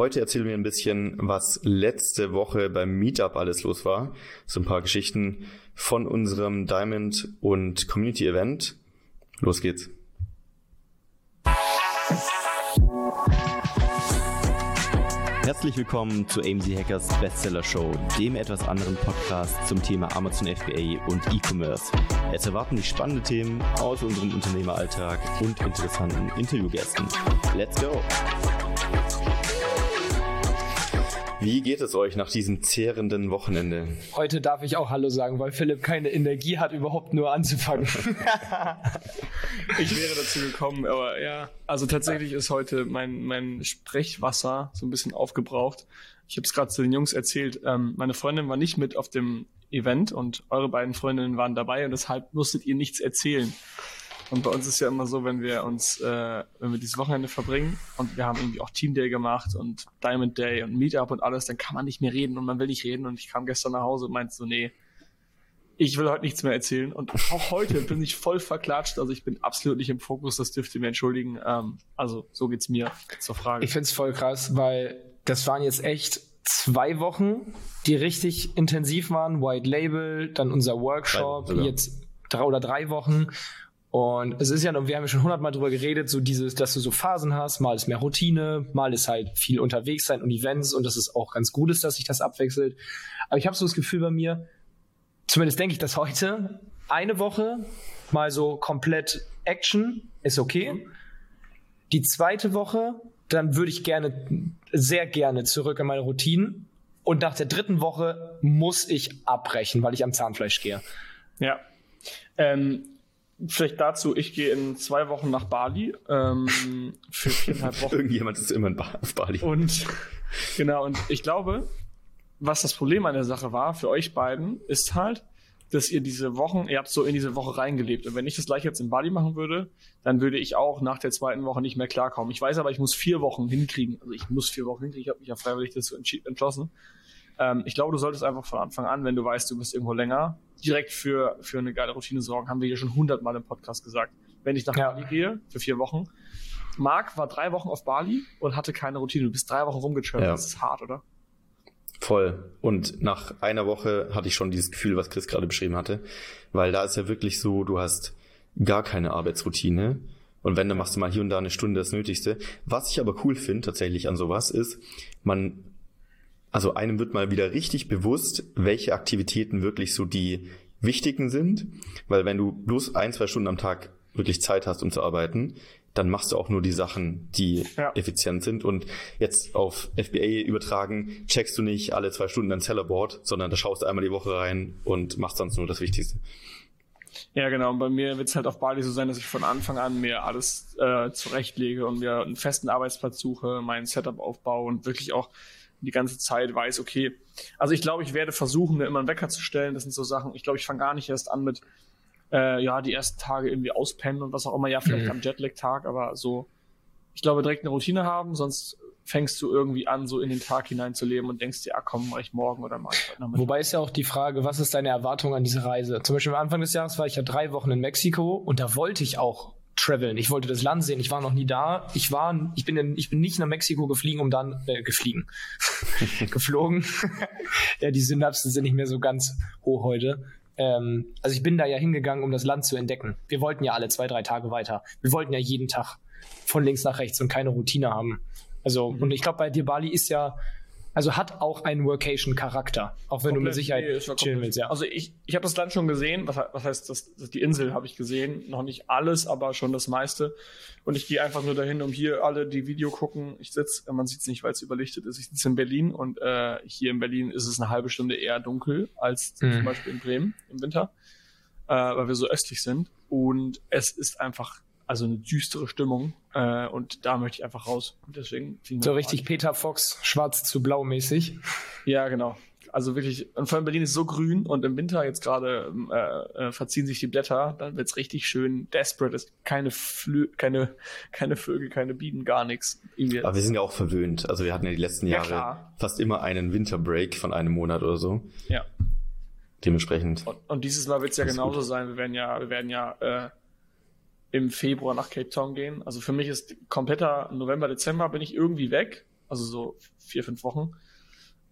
Heute erzählen wir ein bisschen, was letzte Woche beim Meetup alles los war. So ein paar Geschichten von unserem Diamond und Community Event. Los geht's. Herzlich willkommen zu AMZ Hackers Bestseller Show, dem etwas anderen Podcast zum Thema Amazon FBA und E-Commerce. Es erwarten dich spannende Themen aus unserem Unternehmeralltag und interessanten Interviewgästen. Let's go! Wie geht es euch nach diesem zehrenden Wochenende? Heute darf ich auch Hallo sagen, weil Philipp keine Energie hat, überhaupt nur anzufangen. ich wäre dazu gekommen, aber ja. Also tatsächlich ist heute mein, mein Sprechwasser so ein bisschen aufgebraucht. Ich habe es gerade zu den Jungs erzählt. Ähm, meine Freundin war nicht mit auf dem Event und eure beiden Freundinnen waren dabei und deshalb musstet ihr nichts erzählen. Und bei uns ist ja immer so, wenn wir uns, äh, wenn wir dieses Wochenende verbringen und wir haben irgendwie auch Team Day gemacht und Diamond Day und Meetup und alles, dann kann man nicht mehr reden und man will nicht reden. Und ich kam gestern nach Hause und meinte so, nee, ich will heute nichts mehr erzählen. Und auch heute bin ich voll verklatscht. Also ich bin absolut nicht im Fokus, das dürft ihr mir entschuldigen. Ähm, also so geht's mir zur Frage. Ich find's voll krass, weil das waren jetzt echt zwei Wochen, die richtig intensiv waren. White Label, dann unser Workshop, jetzt drei oder drei Wochen. Und es ist ja, wir haben ja schon hundertmal drüber geredet, so dieses, dass du so Phasen hast, mal ist mehr Routine, mal ist halt viel unterwegs sein und Events und das ist auch ganz gut ist, dass sich das abwechselt. Aber ich habe so das Gefühl bei mir, zumindest denke ich das heute, eine Woche mal so komplett Action ist okay. Die zweite Woche, dann würde ich gerne, sehr gerne zurück in meine Routinen. Und nach der dritten Woche muss ich abbrechen, weil ich am Zahnfleisch gehe. Ja. Ähm, Vielleicht dazu, ich gehe in zwei Wochen nach Bali ähm, für viereinhalb Wochen. Irgendjemand ist immer in ba auf Bali. Und genau, und ich glaube, was das Problem an der Sache war für euch beiden, ist halt, dass ihr diese Wochen, ihr habt so in diese Woche reingelebt. Und wenn ich das gleich jetzt in Bali machen würde, dann würde ich auch nach der zweiten Woche nicht mehr klarkommen. Ich weiß aber, ich muss vier Wochen hinkriegen. Also ich muss vier Wochen hinkriegen. Ich habe mich ja freiwillig dazu entschlossen. Ähm, ich glaube, du solltest einfach von Anfang an, wenn du weißt, du bist irgendwo länger, direkt für, für eine geile Routine sorgen. Haben wir hier schon hundertmal im Podcast gesagt. Wenn ich nach ja. Bali gehe, für vier Wochen. Marc war drei Wochen auf Bali und hatte keine Routine. Du bist drei Wochen rumgetravelt. Ja. Das ist hart, oder? Voll. Und nach einer Woche hatte ich schon dieses Gefühl, was Chris gerade beschrieben hatte. Weil da ist ja wirklich so, du hast gar keine Arbeitsroutine. Und wenn, dann machst du mal hier und da eine Stunde das Nötigste. Was ich aber cool finde tatsächlich an sowas ist, man also einem wird mal wieder richtig bewusst, welche Aktivitäten wirklich so die wichtigen sind, weil wenn du bloß ein, zwei Stunden am Tag wirklich Zeit hast, um zu arbeiten, dann machst du auch nur die Sachen, die ja. effizient sind. Und jetzt auf FBA übertragen, checkst du nicht alle zwei Stunden dein Sellerboard, sondern da schaust du einmal die Woche rein und machst sonst nur das Wichtigste. Ja, genau. Und bei mir wird es halt auf Bali so sein, dass ich von Anfang an mir alles äh, zurechtlege und mir einen festen Arbeitsplatz suche, mein Setup aufbaue und wirklich auch die ganze Zeit weiß, okay, also ich glaube, ich werde versuchen, mir immer einen Wecker zu stellen. Das sind so Sachen, ich glaube, ich fange gar nicht erst an mit, äh, ja, die ersten Tage irgendwie auspennen und was auch immer, ja, vielleicht mhm. am Jetlag-Tag, aber so, ich glaube, direkt eine Routine haben, sonst fängst du irgendwie an, so in den Tag hineinzuleben und denkst dir, ah komm, mach ich morgen oder mach ich heute Wobei ist ja auch die Frage, was ist deine Erwartung an diese Reise? Zum Beispiel am Anfang des Jahres war ich ja drei Wochen in Mexiko und da wollte ich auch traveln. Ich wollte das Land sehen. Ich war noch nie da. Ich war, ich bin, in, ich bin nicht nach Mexiko geflogen, um dann äh, gefliegen, geflogen. ja, die Synapsen sind nicht mehr so ganz hoch heute. Ähm, also ich bin da ja hingegangen, um das Land zu entdecken. Wir wollten ja alle zwei, drei Tage weiter. Wir wollten ja jeden Tag von links nach rechts und keine Routine haben. Also mhm. und ich glaube, bei dir Bali ist ja also hat auch einen Workation-Charakter, auch wenn komplett, du mit Sicherheit nee, chillen willst. Ja. Also ich, ich habe das Land schon gesehen. Was, was heißt das? Die Insel habe ich gesehen. Noch nicht alles, aber schon das meiste. Und ich gehe einfach nur dahin, um hier alle die Video gucken. Ich sitze, man sieht es nicht, weil es überlichtet ist. Ich sitze in Berlin und äh, hier in Berlin ist es eine halbe Stunde eher dunkel als mhm. zum Beispiel in Bremen im Winter, äh, weil wir so östlich sind. Und es ist einfach also eine düstere Stimmung äh, und da möchte ich einfach raus. Deswegen so richtig Peter Fox, schwarz zu blau mäßig. Ja, genau. Also wirklich, und vor allem Berlin ist so grün und im Winter jetzt gerade äh, äh, verziehen sich die Blätter, dann wird's richtig schön desperate. Ist keine Flü keine, keine Vögel, keine Bienen, gar nichts. Aber wir sind ja auch verwöhnt. Also wir hatten ja die letzten Jahre ja, fast immer einen Winterbreak von einem Monat oder so. Ja. Dementsprechend. Und, und dieses Mal wird's ja genauso gut. sein. Wir werden ja, wir werden ja äh, im Februar nach Cape Town gehen. Also für mich ist kompletter November, Dezember bin ich irgendwie weg. also so vier, fünf Wochen.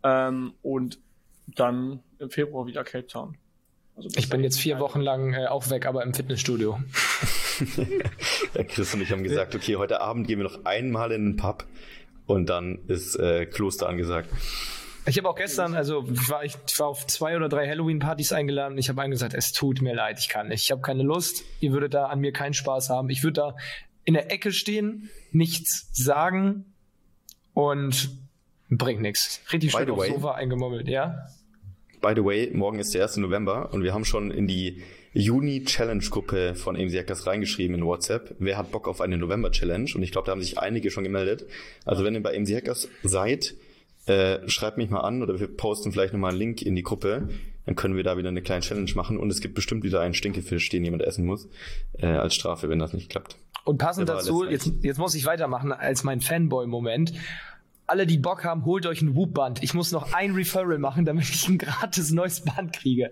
Ähm, und dann im Februar wieder Cape Town. Also ich bin jetzt vier Wochen lang äh, auch weg, aber im Fitnessstudio. ja, Chris und ich haben gesagt, okay, heute Abend gehen wir noch einmal in den Pub und dann ist äh, Kloster angesagt. Ich habe auch gestern, also war ich war auf zwei oder drei Halloween-Partys eingeladen. Ich habe gesagt, es tut mir leid, ich kann nicht. Ich habe keine Lust. Ihr würdet da an mir keinen Spaß haben. Ich würde da in der Ecke stehen, nichts sagen und bringt nichts. Richtig schön aufs Sofa eingemummelt, ja? By the way, morgen ist der 1. November und wir haben schon in die Juni-Challenge-Gruppe von AMC Hackers reingeschrieben in WhatsApp. Wer hat Bock auf eine November-Challenge? Und ich glaube, da haben sich einige schon gemeldet. Also wenn ihr bei AMC Hackers seid, äh, schreibt mich mal an oder wir posten vielleicht nochmal einen Link in die Gruppe. Dann können wir da wieder eine kleine Challenge machen und es gibt bestimmt wieder einen Stinkefisch, den jemand essen muss, äh, als Strafe, wenn das nicht klappt. Und passend dazu, jetzt, jetzt muss ich weitermachen als mein Fanboy-Moment alle, die Bock haben, holt euch ein Whoop-Band. Ich muss noch ein Referral machen, damit ich ein gratis neues Band kriege.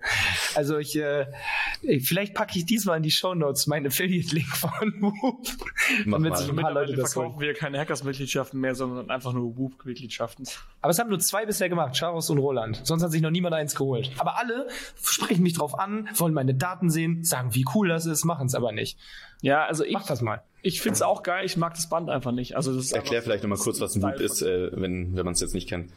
Also ich, äh, vielleicht packe ich diesmal in die Show Notes meinen Affiliate-Link von Whoop. Damit sich ein paar Leute das verkaufen wir keine Hackers-Mitgliedschaften mehr, sondern einfach nur Whoop-Mitgliedschaften. Aber es haben nur zwei bisher gemacht, Charos und Roland. Sonst hat sich noch niemand eins geholt. Aber alle sprechen mich drauf an, wollen meine Daten sehen, sagen, wie cool das ist, machen es aber nicht. Ja, also ich. Mach das mal. Ich find's auch geil, ich mag das Band einfach nicht. Also das Erklär vielleicht nochmal kurz, was ein Whoop ist, äh, wenn, wenn man es jetzt nicht kennt.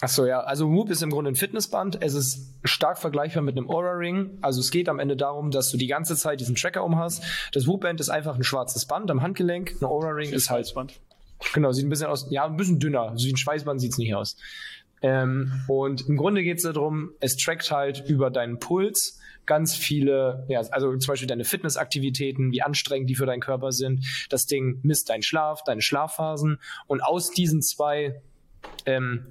Achso, ja. Also Whoop ist im Grunde ein Fitnessband. Es ist stark vergleichbar mit einem Aura Ring. Also es geht am Ende darum, dass du die ganze Zeit diesen Tracker um hast. Das Whoop Band ist einfach ein schwarzes Band am Handgelenk. Ein Aura Ring ist halt. Band. Genau, sieht ein bisschen aus, ja, ein bisschen dünner. So wie ein Schweißband sieht's nicht aus. Ähm, und im Grunde geht's darum, es trackt halt über deinen Puls ganz viele, ja, also zum Beispiel deine Fitnessaktivitäten, wie anstrengend die für deinen Körper sind. Das Ding misst deinen Schlaf, deine Schlafphasen und aus diesen zwei ähm,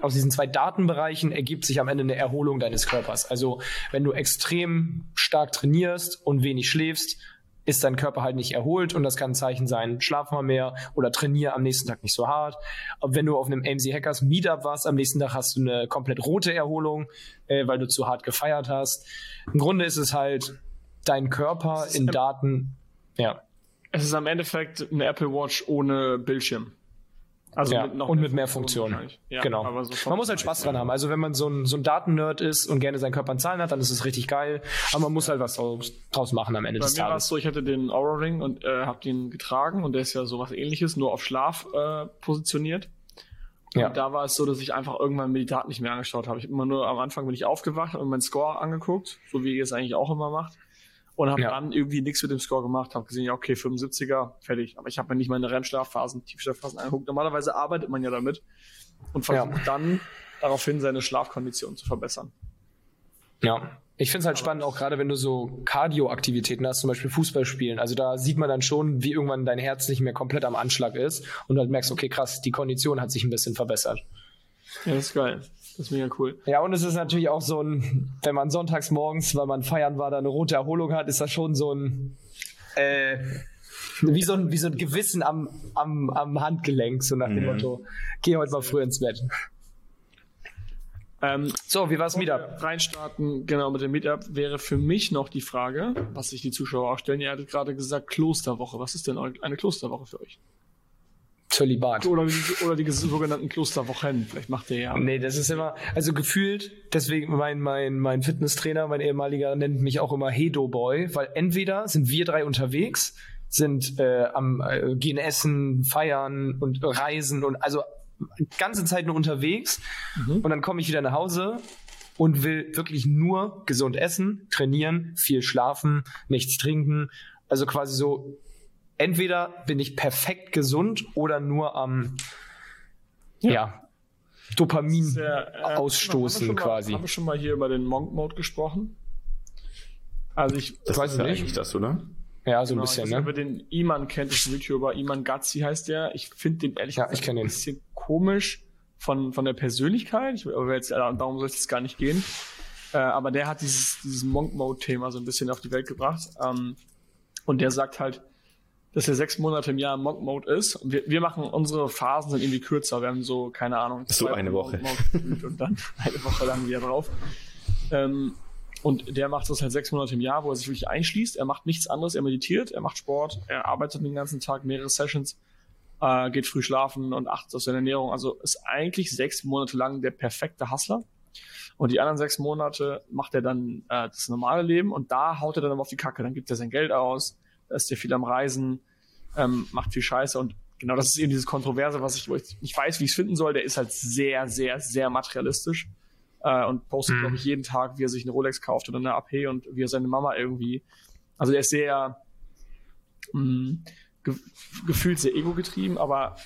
aus diesen zwei Datenbereichen ergibt sich am Ende eine Erholung deines Körpers. Also wenn du extrem stark trainierst und wenig schläfst, ist dein Körper halt nicht erholt und das kann ein Zeichen sein, schlaf mal mehr oder trainiere am nächsten Tag nicht so hart. Aber wenn du auf einem AMC Hackers Meetup warst, am nächsten Tag hast du eine komplett rote Erholung, äh, weil du zu hart gefeiert hast. Im Grunde ist es halt dein Körper in Daten, ja. Es ist am Endeffekt eine Apple Watch ohne Bildschirm. Also ja, mit noch und mit mehr Funktionen. Ja, genau. So man muss halt Spaß dran haben. Also wenn man so ein, so ein Datennerd ist und gerne seinen Körper in Zahlen hat, dann ist es richtig geil. Aber man muss halt was draus machen am Ende Bei des mir Tages. War es so, ich hatte den Aura Ring und äh, habe den getragen und der ist ja so was ähnliches, nur auf Schlaf äh, positioniert. Und ja. da war es so, dass ich einfach irgendwann mir die Daten nicht mehr angeschaut habe. Ich habe immer nur am Anfang bin ich aufgewacht und meinen Score angeguckt, so wie ihr es eigentlich auch immer macht und habe ja. dann irgendwie nichts mit dem Score gemacht, habe gesehen, ja, okay, 75er, fertig. Aber ich habe mir nicht meine REM-Schlafphasen, Tiefschlafphasen angeguckt. Normalerweise arbeitet man ja damit und versucht ja. dann daraufhin seine Schlafkondition zu verbessern. Ja, ich finde es halt spannend, auch gerade wenn du so Cardio-Aktivitäten hast, zum Beispiel Fußball spielen. Also da sieht man dann schon, wie irgendwann dein Herz nicht mehr komplett am Anschlag ist und du halt merkst, okay, krass, die Kondition hat sich ein bisschen verbessert. Ja, das ist geil. Das ist mega cool. Ja, und es ist natürlich auch so ein, wenn man sonntags morgens, weil man feiern war, da eine rote Erholung hat, ist das schon so ein, äh, wie so ein, wie so ein Gewissen am, am, am Handgelenk, so nach dem mhm. Motto, geh heute mal früh ins Bett. Ähm, so, wie war es Meetup? Reinstarten, genau, mit dem Meetup wäre für mich noch die Frage, was sich die Zuschauer auch stellen. Ihr hattet gerade gesagt Klosterwoche. Was ist denn eine Klosterwoche für euch? Zölibat. Oder die, oder die sogenannten Klosterwochen. Vielleicht macht der ja. Nee, das ist immer, also gefühlt, deswegen mein, mein, mein Fitnesstrainer, mein ehemaliger, nennt mich auch immer Hedo Boy, weil entweder sind wir drei unterwegs, sind äh, am äh, gehen essen, feiern und reisen und also ganze Zeit nur unterwegs mhm. und dann komme ich wieder nach Hause und will wirklich nur gesund essen, trainieren, viel schlafen, nichts trinken. Also quasi so entweder bin ich perfekt gesund oder nur am ja. ja Dopamin ja, äh, ausstoßen haben quasi. Haben wir schon mal hier über den Monk Mode gesprochen? Also ich das weiß ist ja nicht. eigentlich das, oder? Ja, so genau, ein bisschen, ne? Über den Iman kennt, das YouTuber Iman Gazzi heißt der. Ich finde den ehrlich ja, gesagt ein bisschen komisch von, von der Persönlichkeit. Ich, aber jetzt, darum soll es jetzt gar nicht gehen. Äh, aber der hat dieses, dieses Monk Mode Thema so ein bisschen auf die Welt gebracht. Ähm, und der sagt halt, dass er sechs Monate im Jahr im Monk Mode ist. Und wir, wir machen unsere Phasen sind irgendwie kürzer. Wir haben so, keine Ahnung, so eine Woche. und dann eine Woche lang wieder drauf. Ähm, und der macht das halt sechs Monate im Jahr, wo er sich wirklich einschließt. Er macht nichts anderes. Er meditiert, er macht Sport, er arbeitet den ganzen Tag, mehrere Sessions. äh, geht früh schlafen und achtet auf seine Ernährung. Also ist eigentlich sechs Monate lang der perfekte Hustler. Und die anderen sechs Monate macht er dann äh, das normale Leben und da haut er dann aber auf die Kacke. Dann gibt er sein Geld aus, ist er viel am Reisen, ähm, macht viel Scheiße und genau das ist eben dieses Kontroverse, was ich, wo ich nicht weiß, wie ich es finden soll. Der ist halt sehr, sehr, sehr materialistisch äh, und postet, mhm. glaube ich, jeden Tag, wie er sich eine Rolex kauft oder eine AP und wie er seine Mama irgendwie. Also der ist sehr mh, mm, ge gefühlt sehr ego-getrieben, aber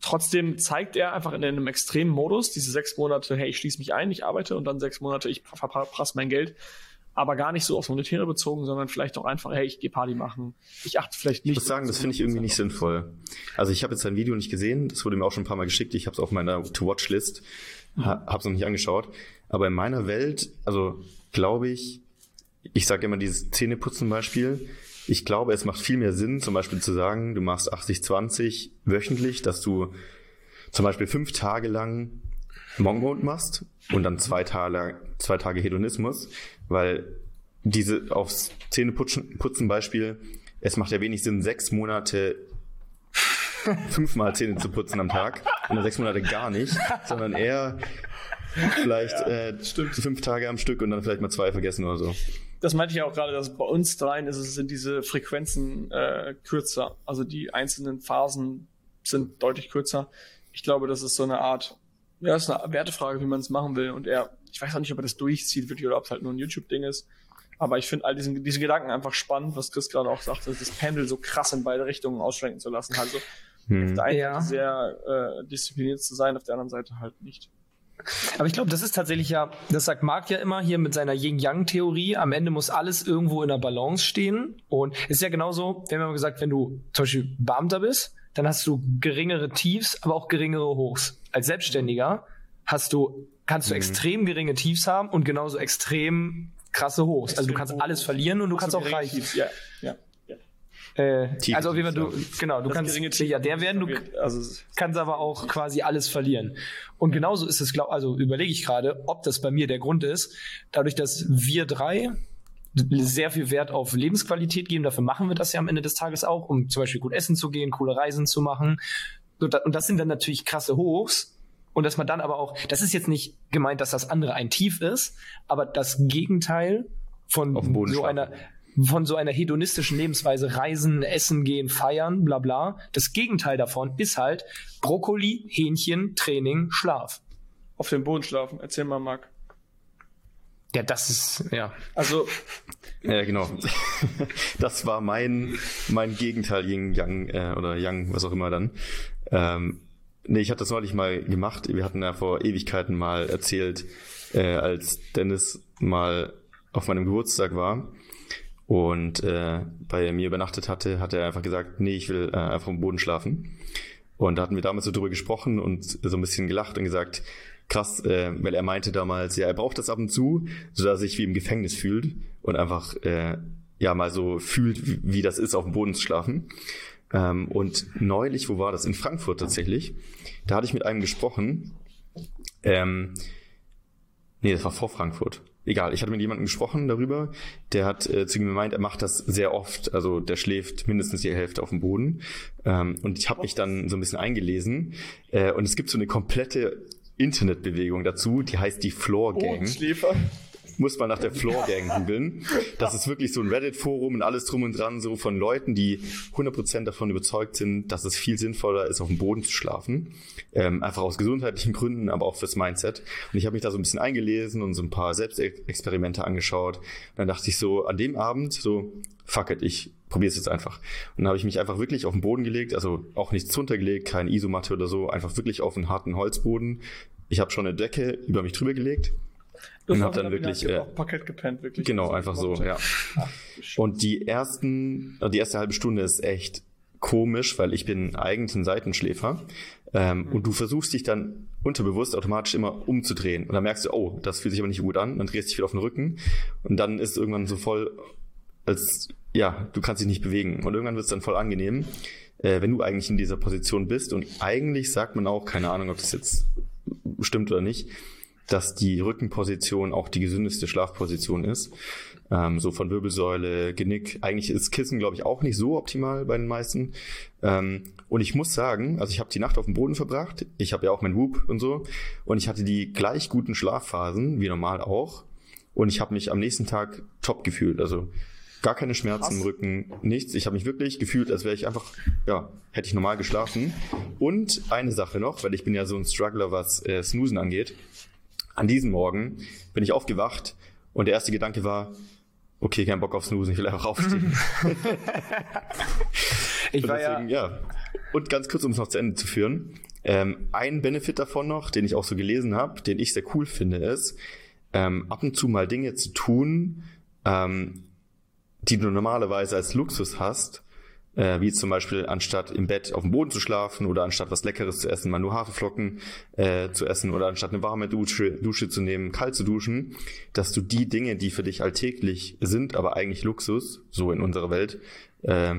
trotzdem zeigt er einfach in einem extremen Modus diese sechs Monate, hey, ich schließe mich ein, ich arbeite und dann sechs Monate, ich verprasse mein Geld. Aber gar nicht so aufs Monetäre bezogen, sondern vielleicht auch einfach, hey, ich gehe Party machen. Ich achte vielleicht nicht. Ich muss sagen, das finde ich irgendwie nicht sinnvoll. Also ich habe jetzt sein Video nicht gesehen, das wurde mir auch schon ein paar Mal geschickt. Ich habe es auf meiner To-Watch-List, mhm. habe es noch nicht angeschaut. Aber in meiner Welt, also glaube ich, ich sage immer dieses Zähneputzen-Beispiel, ich glaube, es macht viel mehr Sinn, zum Beispiel zu sagen, du machst 80-20 wöchentlich, dass du zum Beispiel fünf Tage lang Monk Mode machst und dann zwei Tage, zwei Tage Hedonismus, weil diese aufs Zähneputzen Beispiel, es macht ja wenig Sinn, sechs Monate fünfmal Zähne zu putzen am Tag und dann sechs Monate gar nicht, sondern eher vielleicht ja, äh, fünf Tage am Stück und dann vielleicht mal zwei vergessen oder so das meinte ich ja auch gerade, dass bei uns dreien ist es, sind diese Frequenzen äh, kürzer. Also die einzelnen Phasen sind deutlich kürzer. Ich glaube, das ist so eine Art, ja, ist eine Wertefrage, wie man es machen will. Und er, ich weiß auch nicht, ob er das durchzieht wirklich oder ob es halt nur ein YouTube-Ding ist. Aber ich finde all diesen, diese Gedanken einfach spannend, was Chris gerade auch sagte, das Pendel so krass in beide Richtungen ausschwenken zu lassen. Also hm. auf der einen ja. Seite sehr äh, diszipliniert zu sein, auf der anderen Seite halt nicht. Aber ich glaube, das ist tatsächlich ja, das sagt Marc ja immer hier mit seiner Yin-Yang-Theorie, am Ende muss alles irgendwo in der Balance stehen. Und es ist ja genauso, wir haben ja gesagt, wenn du zum Beispiel Beamter bist, dann hast du geringere Tiefs, aber auch geringere Hochs. Als Selbstständiger hast du, kannst du mhm. extrem geringe Tiefs haben und genauso extrem krasse Hochs. Extrem also du kannst alles verlieren und du kannst auch reich. Ja, ja. Äh, also wie du, genau, du das kannst Milliardär werden, du also, kannst aber auch quasi alles verlieren. Und genauso ist es, glaub, also überlege ich gerade, ob das bei mir der Grund ist, dadurch, dass wir drei sehr viel Wert auf Lebensqualität geben, dafür machen wir das ja am Ende des Tages auch, um zum Beispiel gut essen zu gehen, coole Reisen zu machen. Und das sind dann natürlich krasse Hochs. Und dass man dann aber auch, das ist jetzt nicht gemeint, dass das andere ein Tief ist, aber das Gegenteil von so einer, von so einer hedonistischen Lebensweise reisen, essen gehen, feiern, bla bla. Das Gegenteil davon ist halt Brokkoli, Hähnchen, Training, Schlaf. Auf dem Boden schlafen. Erzähl mal, Marc. Ja, das ist, ja. Also. Ja, genau. Das war mein, mein Gegenteil, Yin, Yang, äh, oder Yang, was auch immer dann. Ähm, nee, ich hatte das neulich mal gemacht. Wir hatten ja vor Ewigkeiten mal erzählt, äh, als Dennis mal auf meinem Geburtstag war und äh, bei mir übernachtet hatte, hat er einfach gesagt, nee, ich will äh, einfach am Boden schlafen. Und da hatten wir damals so drüber gesprochen und so ein bisschen gelacht und gesagt, krass, äh, weil er meinte damals, ja, er braucht das ab und zu, so dass er sich wie im Gefängnis fühlt und einfach äh, ja mal so fühlt, wie, wie das ist, auf dem Boden zu schlafen. Ähm, und neulich, wo war das? In Frankfurt tatsächlich. Da hatte ich mit einem gesprochen. Ähm, nee, das war vor Frankfurt egal, ich hatte mit jemandem gesprochen darüber, der hat äh, zu ihm gemeint, er macht das sehr oft, also der schläft mindestens die Hälfte auf dem Boden. Ähm, und ich habe mich dann so ein bisschen eingelesen äh, und es gibt so eine komplette Internetbewegung dazu, die heißt die Floor Gang. Bodenschläfer muss man nach der Floor Gang googeln. Das ist wirklich so ein Reddit-Forum und alles drum und dran, so von Leuten, die 100% davon überzeugt sind, dass es viel sinnvoller ist, auf dem Boden zu schlafen. Ähm, einfach aus gesundheitlichen Gründen, aber auch fürs Mindset. Und ich habe mich da so ein bisschen eingelesen und so ein paar Selbstexperimente angeschaut. Und dann dachte ich so, an dem Abend, so, fuck it, ich probiere es jetzt einfach. Und dann habe ich mich einfach wirklich auf den Boden gelegt, also auch nichts drunter gelegt, keine Isomatte oder so, einfach wirklich auf einen harten Holzboden. Ich habe schon eine Decke über mich drüber gelegt Du und habe dann wirklich äh, Parkett gepennt, wirklich. Genau, einfach so, ja. Ach, und die ersten, die erste halbe Stunde ist echt komisch, weil ich bin eigentlich ein Seitenschläfer. Ähm, mhm. Und du versuchst dich dann unterbewusst automatisch immer umzudrehen. Und dann merkst du, oh, das fühlt sich aber nicht gut an. Dann drehst du dich wieder auf den Rücken. Und dann ist es irgendwann so voll, als, ja, du kannst dich nicht bewegen. Und irgendwann wird es dann voll angenehm, äh, wenn du eigentlich in dieser Position bist. Und eigentlich sagt man auch, keine Ahnung, ob das jetzt stimmt oder nicht, dass die Rückenposition auch die gesündeste Schlafposition ist. Ähm, so von Wirbelsäule, Genick. Eigentlich ist Kissen, glaube ich, auch nicht so optimal bei den meisten. Ähm, und ich muss sagen, also ich habe die Nacht auf dem Boden verbracht. Ich habe ja auch mein Whoop und so. Und ich hatte die gleich guten Schlafphasen, wie normal auch. Und ich habe mich am nächsten Tag top gefühlt. Also gar keine Schmerzen Krass. im Rücken, nichts. Ich habe mich wirklich gefühlt, als wäre ich einfach, ja, hätte ich normal geschlafen. Und eine Sache noch, weil ich bin ja so ein Struggler, was äh, Snoosen angeht. An diesem Morgen bin ich aufgewacht und der erste Gedanke war, okay, kein Bock auf Snoosen, ich will einfach aufstehen. ich war deswegen, ja... ja. Und ganz kurz, um es noch zu Ende zu führen. Ähm, ein Benefit davon noch, den ich auch so gelesen habe, den ich sehr cool finde, ist, ähm, ab und zu mal Dinge zu tun, ähm, die du normalerweise als Luxus hast, äh, wie zum Beispiel anstatt im Bett auf dem Boden zu schlafen oder anstatt was Leckeres zu essen, mal nur Haferflocken äh, zu essen oder anstatt eine warme Dusche, Dusche zu nehmen, kalt zu duschen, dass du die Dinge, die für dich alltäglich sind, aber eigentlich Luxus, so in unserer Welt, äh,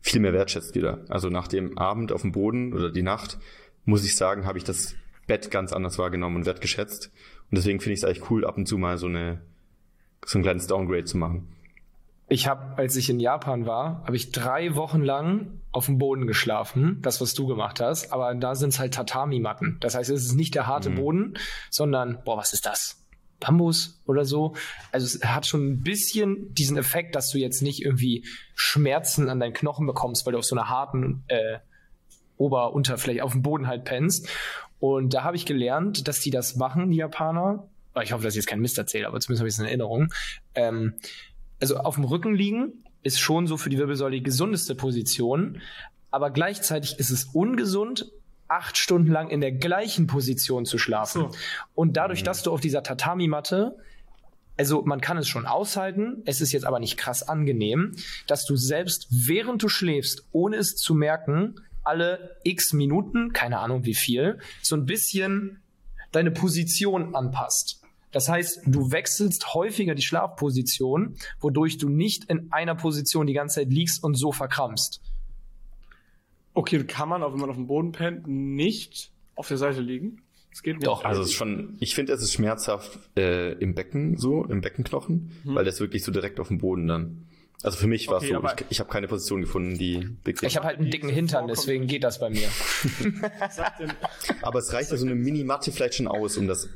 viel mehr wertschätzt wieder. Also nach dem Abend auf dem Boden oder die Nacht, muss ich sagen, habe ich das Bett ganz anders wahrgenommen und wertgeschätzt. Und deswegen finde ich es eigentlich cool, ab und zu mal so eine so ein kleines Downgrade zu machen. Ich habe, als ich in Japan war, habe ich drei Wochen lang auf dem Boden geschlafen, das was du gemacht hast, aber da sind es halt Tatami-Matten. Das heißt, es ist nicht der harte mhm. Boden, sondern, boah, was ist das? Bambus oder so. Also es hat schon ein bisschen diesen Effekt, dass du jetzt nicht irgendwie Schmerzen an deinen Knochen bekommst, weil du auf so einer harten äh, Ober-Unterfläche auf dem Boden halt pennst. Und da habe ich gelernt, dass die das machen, die Japaner. Ich hoffe, dass ich jetzt keinen Mist erzähle, aber zumindest habe ich es in Erinnerung. Ähm, also auf dem Rücken liegen ist schon so für die Wirbelsäule die gesundeste Position, aber gleichzeitig ist es ungesund, acht Stunden lang in der gleichen Position zu schlafen. So. Und dadurch, mhm. dass du auf dieser Tatami-Matte also man kann es schon aushalten, es ist jetzt aber nicht krass angenehm, dass du selbst während du schläfst, ohne es zu merken, alle x Minuten, keine Ahnung wie viel, so ein bisschen deine Position anpasst. Das heißt, du wechselst häufiger die Schlafposition, wodurch du nicht in einer Position die ganze Zeit liegst und so verkrampfst. Okay, kann man, auch wenn man auf dem Boden pennt, nicht auf der Seite liegen? Es geht nicht. Doch, also es ist schon, ich finde, es ist schmerzhaft äh, im Becken so, im Beckenknochen, hm. weil das wirklich so direkt auf dem Boden dann. Also für mich war es okay, so, ich, ich habe keine Position gefunden, die bequem Ich habe halt einen dicken Hintern, deswegen geht das bei mir. aber es reicht ja so eine Mini-Matte vielleicht schon aus, um das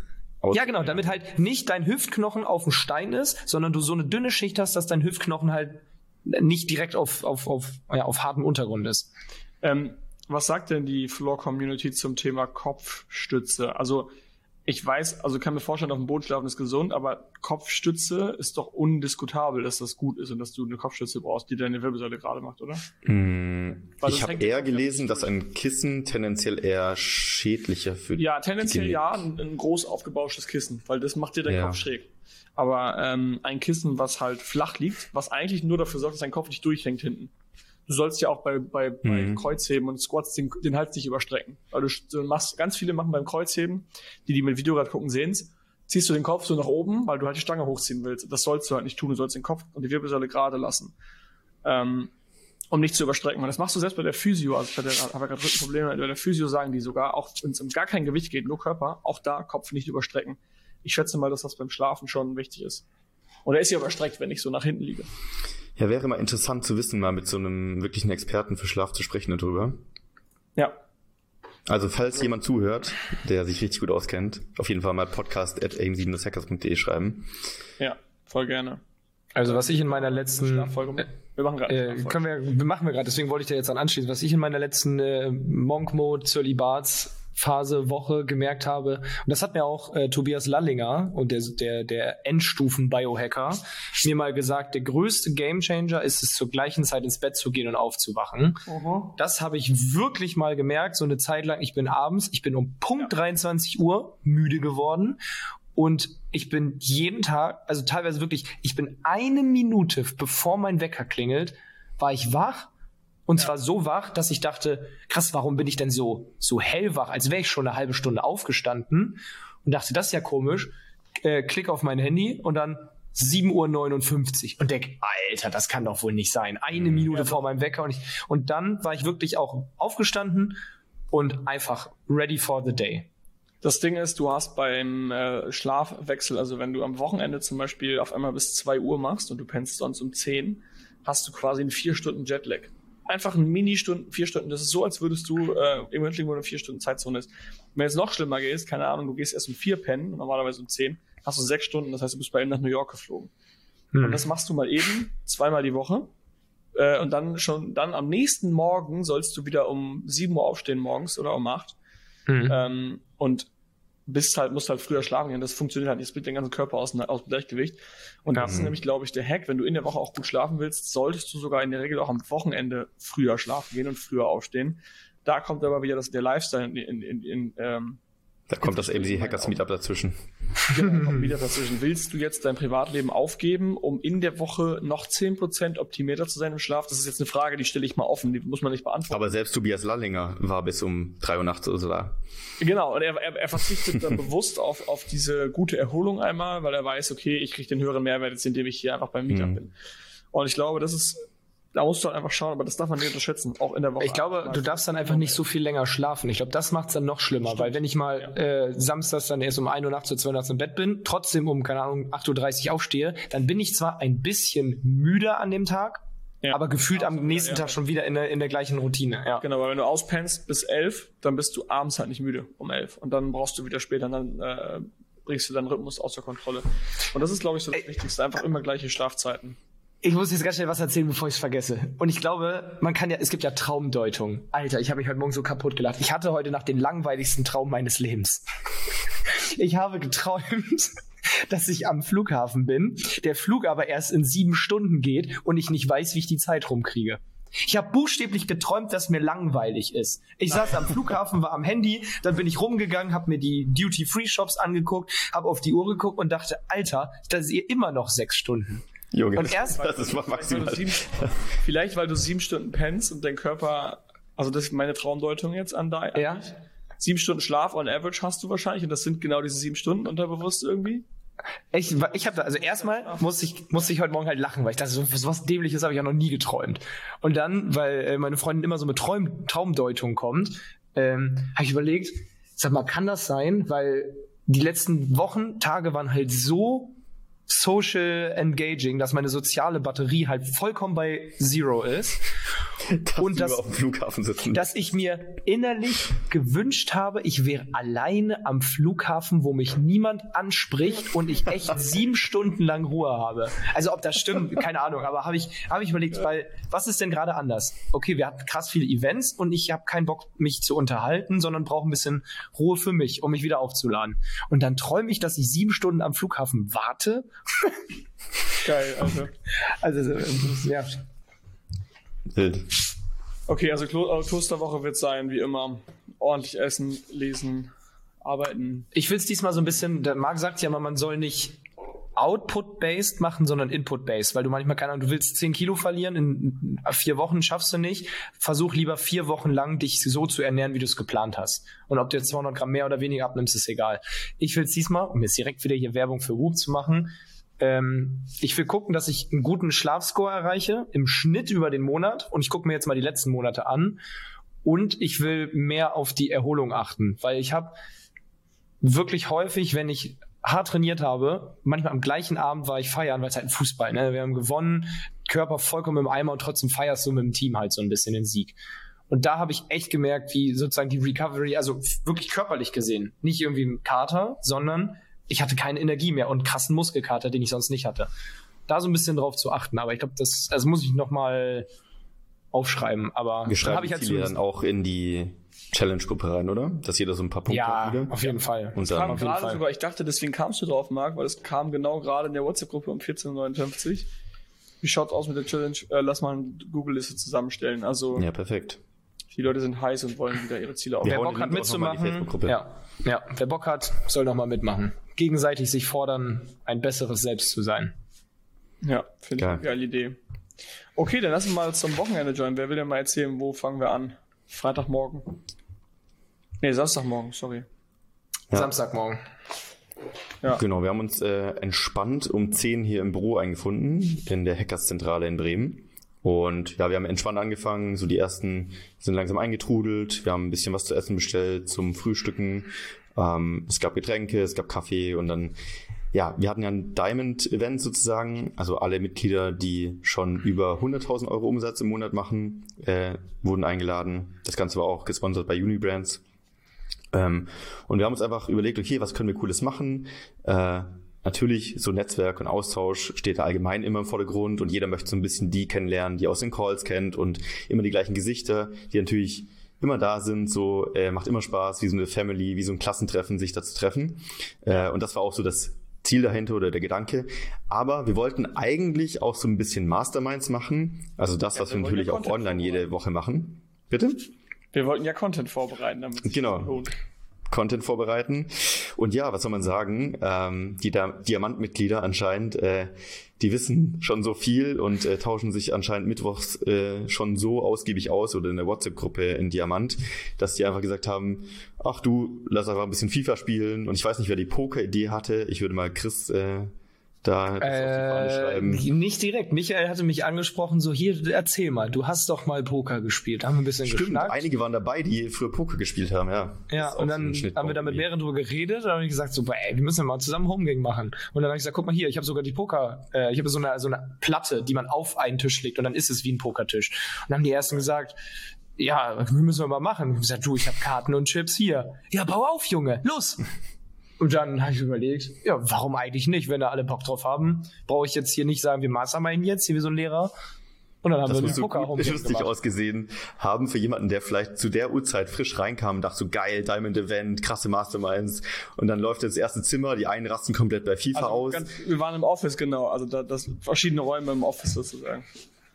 ja, genau, damit halt nicht dein Hüftknochen auf dem Stein ist, sondern du so eine dünne Schicht hast, dass dein Hüftknochen halt nicht direkt auf, auf, auf, ja, auf hartem Untergrund ist. Ähm, was sagt denn die Floor-Community zum Thema Kopfstütze? Also ich weiß, also kann mir vorstellen, auf dem Boden schlafen ist gesund, aber Kopfstütze ist doch undiskutabel, dass das gut ist und dass du eine Kopfstütze brauchst, die deine Wirbelsäule gerade macht, oder? Mm, ich habe eher gelesen, dass ein Kissen tendenziell eher schädlicher für Ja, tendenziell ja, ein, ein, groß aufgebauschtes Kissen, weil das macht dir deinen ja. Kopf schräg. Aber ähm, ein Kissen, was halt flach liegt, was eigentlich nur dafür sorgt, dass dein Kopf nicht durchhängt hinten du sollst ja auch bei, bei, mhm. bei Kreuzheben und Squats den, den Hals nicht überstrecken. Weil du, machst, ganz viele machen beim Kreuzheben, die, die mit Video gerade gucken, sehen's, ziehst du den Kopf so nach oben, weil du halt die Stange hochziehen willst. Das sollst du halt nicht tun. Du sollst den Kopf und die Wirbelsäule gerade lassen. Ähm, um nicht zu überstrecken. Und das machst du selbst bei der Physio, also bei der, habe ich gerade Rückenprobleme, bei der Physio sagen die sogar, auch wenn es um gar kein Gewicht geht, nur Körper, auch da Kopf nicht überstrecken. Ich schätze mal, dass das beim Schlafen schon wichtig ist. Und er ist ja überstreckt, wenn ich so nach hinten liege. Ja, wäre mal interessant zu wissen, mal mit so einem wirklichen Experten für Schlaf zu sprechen darüber. Ja. Also, falls jemand zuhört, der sich richtig gut auskennt, auf jeden Fall mal podcast at aim7hackers.de schreiben. Ja, voll gerne. Also, was ich in meiner letzten. Äh, wir machen gerade. Äh, können wir, wir machen wir gerade, deswegen wollte ich da jetzt an anschließen. Was ich in meiner letzten äh, Monk Mode Zölibats Phase, Woche gemerkt habe. Und das hat mir auch äh, Tobias Lallinger und der, der, der Endstufen-Biohacker mir mal gesagt, der größte Gamechanger ist es, zur gleichen Zeit ins Bett zu gehen und aufzuwachen. -huh. Das habe ich wirklich mal gemerkt, so eine Zeit lang. Ich bin abends, ich bin um Punkt ja. 23 Uhr müde geworden und ich bin jeden Tag, also teilweise wirklich, ich bin eine Minute bevor mein Wecker klingelt, war ich wach und ja. zwar so wach, dass ich dachte, krass, warum bin ich denn so, so hellwach, als wäre ich schon eine halbe Stunde aufgestanden und dachte, das ist ja komisch. Äh, klick auf mein Handy und dann 7.59 Uhr und denk, Alter, das kann doch wohl nicht sein. Eine mhm. Minute ja. vor meinem Wecker und ich, und dann war ich wirklich auch aufgestanden und einfach ready for the day. Das Ding ist, du hast beim äh, Schlafwechsel, also wenn du am Wochenende zum Beispiel auf einmal bis 2 Uhr machst und du pennst sonst um 10, hast du quasi einen 4 Stunden Jetlag. Einfach ein Mini-Stunden, 4 Stunden. Das ist so, als würdest du äh, im irgendwo eine 4 Stunden Zeitzone ist. Wenn es noch schlimmer geht, keine Ahnung, du gehst erst um 4 pennen, normalerweise um 10, hast du 6 Stunden, das heißt, du bist bei ihm nach New York geflogen. Hm. Und das machst du mal eben, zweimal die Woche. Äh, und dann schon, dann am nächsten Morgen sollst du wieder um 7 Uhr aufstehen morgens oder um 8. Hm. Ähm, und bist halt, musst halt früher schlafen gehen. Das funktioniert halt nicht. Das bringt den ganzen Körper aus, aus Gleichgewicht. Und das ist mhm. nämlich, glaube ich, der Hack. Wenn du in der Woche auch gut schlafen willst, solltest du sogar in der Regel auch am Wochenende früher schlafen gehen und früher aufstehen. Da kommt aber wieder das, der Lifestyle in, in, in, in ähm, da kommt das AMC Hackers Meetup dazwischen. Genau, kommt wieder dazwischen. Willst du jetzt dein Privatleben aufgeben, um in der Woche noch 10% optimierter zu sein im Schlaf? Das ist jetzt eine Frage, die stelle ich mal offen, die muss man nicht beantworten. Aber selbst Tobias Lallinger war bis um 3 Uhr nachts oder so da. Genau, und er, er, er verzichtet dann bewusst auf, auf diese gute Erholung einmal, weil er weiß, okay, ich kriege den höheren Mehrwert jetzt, indem ich hier einfach beim Meetup mhm. bin. Und ich glaube, das ist da musst du halt einfach schauen, aber das darf man nicht unterschätzen, auch in der Woche. Ich glaube, du darfst dann einfach nicht so viel länger schlafen. Ich glaube, das macht es dann noch schlimmer, Stimmt. weil wenn ich mal ja. äh, samstags dann erst um 1 Uhr nachts oder 2 Uhr nachts im Bett bin, trotzdem um, keine Ahnung, 8.30 Uhr aufstehe, dann bin ich zwar ein bisschen müder an dem Tag, ja. aber gefühlt Absolut, am nächsten ja. Tag schon wieder in der, in der gleichen Routine. Ja. Genau, weil wenn du auspennst bis 11, dann bist du abends halt nicht müde um 11 und dann brauchst du wieder später, dann äh, bringst du deinen Rhythmus außer Kontrolle. Und das ist, glaube ich, so das Ey. Wichtigste, einfach immer gleiche Schlafzeiten. Ich muss jetzt ganz schnell was erzählen, bevor ich es vergesse. Und ich glaube, man kann ja, es gibt ja Traumdeutung. Alter, ich habe mich heute Morgen so kaputt gelacht. Ich hatte heute Nacht den langweiligsten Traum meines Lebens. ich habe geträumt, dass ich am Flughafen bin, der Flug aber erst in sieben Stunden geht und ich nicht weiß, wie ich die Zeit rumkriege. Ich habe buchstäblich geträumt, dass mir langweilig ist. Ich saß am Flughafen, war am Handy, dann bin ich rumgegangen, habe mir die Duty-Free-Shops angeguckt, habe auf die Uhr geguckt und dachte, Alter, das ist ihr immer noch sechs Stunden. Junge, und erst, das ist mal maximal. Weil sieben, vielleicht, weil du sieben Stunden pennst und dein Körper, also das ist meine Traumdeutung jetzt an da. Ja. Sieben Stunden Schlaf on average hast du wahrscheinlich und das sind genau diese sieben Stunden unterbewusst irgendwie. Ich, ich habe also erstmal muss ich muss ich heute Morgen halt lachen, weil ich dachte, so, so was dämliches habe ich ja noch nie geträumt. Und dann, weil äh, meine Freundin immer so mit Traum, Traumdeutung kommt, ähm, habe ich überlegt, sag mal, kann das sein, weil die letzten Wochen, Tage waren halt so social engaging, dass meine soziale Batterie halt vollkommen bei Zero ist. dass und dass, auf dem Flughafen sitzen. dass ich mir innerlich gewünscht habe, ich wäre alleine am Flughafen, wo mich niemand anspricht und ich echt sieben Stunden lang Ruhe habe. Also ob das stimmt, keine Ahnung, aber habe ich, hab ich überlegt, weil was ist denn gerade anders? Okay, wir hatten krass viele Events und ich habe keinen Bock, mich zu unterhalten, sondern brauche ein bisschen Ruhe für mich, um mich wieder aufzuladen. Und dann träume ich, dass ich sieben Stunden am Flughafen warte Geil, also. Also, ja. Wild. Okay, also Klo äh, Klosterwoche wird sein, wie immer. Ordentlich essen, lesen, arbeiten. Ich will es diesmal so ein bisschen, der Marc sagt ja immer, man soll nicht Output-based machen, sondern Input-based, weil du manchmal, keine Ahnung, du willst 10 Kilo verlieren, in vier Wochen schaffst du nicht. Versuch lieber vier Wochen lang, dich so zu ernähren, wie du es geplant hast. Und ob du jetzt 200 Gramm mehr oder weniger abnimmst, ist egal. Ich will es diesmal, um jetzt direkt wieder hier Werbung für Whoop zu machen, ähm, ich will gucken, dass ich einen guten Schlafscore erreiche, im Schnitt über den Monat. Und ich gucke mir jetzt mal die letzten Monate an. Und ich will mehr auf die Erholung achten, weil ich habe wirklich häufig, wenn ich hart trainiert habe, manchmal am gleichen Abend war ich feiern, weil es halt ein Fußball, ne? Wir haben gewonnen, Körper vollkommen im Eimer und trotzdem feierst du mit dem Team halt so ein bisschen den Sieg. Und da habe ich echt gemerkt, wie sozusagen die Recovery, also wirklich körperlich gesehen, nicht irgendwie ein Kater, sondern ich hatte keine Energie mehr und krassen Muskelkater, den ich sonst nicht hatte. Da so ein bisschen drauf zu achten, aber ich glaube, das, das muss ich noch mal aufschreiben. Aber wir schreiben ich halt Ziele dann auch in die Challenge-Gruppe rein, oder? Dass jeder so ein paar Punkte ja, hat. Ja, auf jeden Fall. Und dann auf jeden Fall. sogar, ich dachte, deswegen kamst du drauf, Marc, weil es kam genau gerade in der WhatsApp-Gruppe um 14.59 Uhr. Wie schaut's aus mit der Challenge? Äh, lass mal eine Google-Liste zusammenstellen. Also. Ja, perfekt. Die Leute sind heiß und wollen wieder ihre Ziele aufnehmen. Wer Bock hat mitzumachen, ja, ja, wer Bock hat, soll noch mal mitmachen gegenseitig sich fordern, ein besseres Selbst zu sein. Ja, finde ich eine geile Idee. Okay, dann lassen wir mal zum Wochenende joinen. Wer will denn mal erzählen, wo fangen wir an? Freitagmorgen. Nee, Samstagmorgen, sorry. Ja. Samstagmorgen. Ja. Genau, wir haben uns äh, entspannt um 10 hier im Büro eingefunden, in der Hackerszentrale in Bremen. Und ja, wir haben entspannt angefangen, so die ersten sind langsam eingetrudelt, wir haben ein bisschen was zu essen bestellt zum Frühstücken, Ähm, es gab Getränke, es gab Kaffee und dann, ja, wir hatten ja ein Diamond-Event sozusagen. Also alle Mitglieder, die schon über 100.000 Euro Umsatz im Monat machen, äh, wurden eingeladen. Das Ganze war auch gesponsert bei Unibrands. Ähm, und wir haben uns einfach überlegt, okay, was können wir Cooles machen? Äh, natürlich, so Netzwerk und Austausch steht da allgemein immer im Vordergrund und jeder möchte so ein bisschen die kennenlernen, die aus den Calls kennt und immer die gleichen Gesichter, die natürlich immer da sind, so äh, macht immer Spaß, wie so eine Family, wie so ein Klassentreffen, sich da zu treffen. Äh, und das war auch so das Ziel dahinter oder der Gedanke. Aber wir wollten eigentlich auch so ein bisschen Masterminds machen, also das, ja, was wir, wir natürlich auch online jede Woche machen. Bitte? Wir wollten ja Content vorbereiten, damit genau. Content vorbereiten. Und ja, was soll man sagen? Ähm, die Diamantmitglieder anscheinend, äh, die wissen schon so viel und äh, tauschen sich anscheinend mittwochs äh, schon so ausgiebig aus oder in der WhatsApp-Gruppe in Diamant, dass die einfach gesagt haben, ach du, lass einfach ein bisschen FIFA spielen. Und ich weiß nicht, wer die Poker-Idee hatte. Ich würde mal Chris äh, da äh, Nicht direkt. Michael hatte mich angesprochen, so hier, erzähl mal, du hast doch mal Poker gespielt. Da haben wir ein bisschen Stimmt, geschnackt. einige waren dabei, die früher Poker gespielt haben, ja. Ja, und dann so haben wir da mit mehreren drüber geredet und dann habe ich gesagt, so, ey, wir müssen ja mal zusammen Homegang machen. Und dann habe ich gesagt, guck mal hier, ich habe sogar die Poker, äh, ich habe so eine, so eine Platte, die man auf einen Tisch legt und dann ist es wie ein Pokertisch. Und dann haben die ersten gesagt, ja, wir müssen wir mal machen. Ich habe gesagt, du, ich habe Karten und Chips hier. Ja, bau auf, Junge, los! Und dann habe ich überlegt, ja, warum eigentlich nicht? Wenn da alle Bock drauf haben, brauche ich jetzt hier nicht sagen, wir masterminden jetzt, hier wie so ein Lehrer. Und dann haben das wir den Poker so lustig ausgesehen haben für jemanden, der vielleicht zu der Uhrzeit frisch reinkam und dachte so geil, Diamond Event, krasse Masterminds. Und dann läuft das erste Zimmer, die einen rasten komplett bei FIFA also aus. Ganz, wir waren im Office, genau. Also da, das verschiedene Räume im Office sozusagen.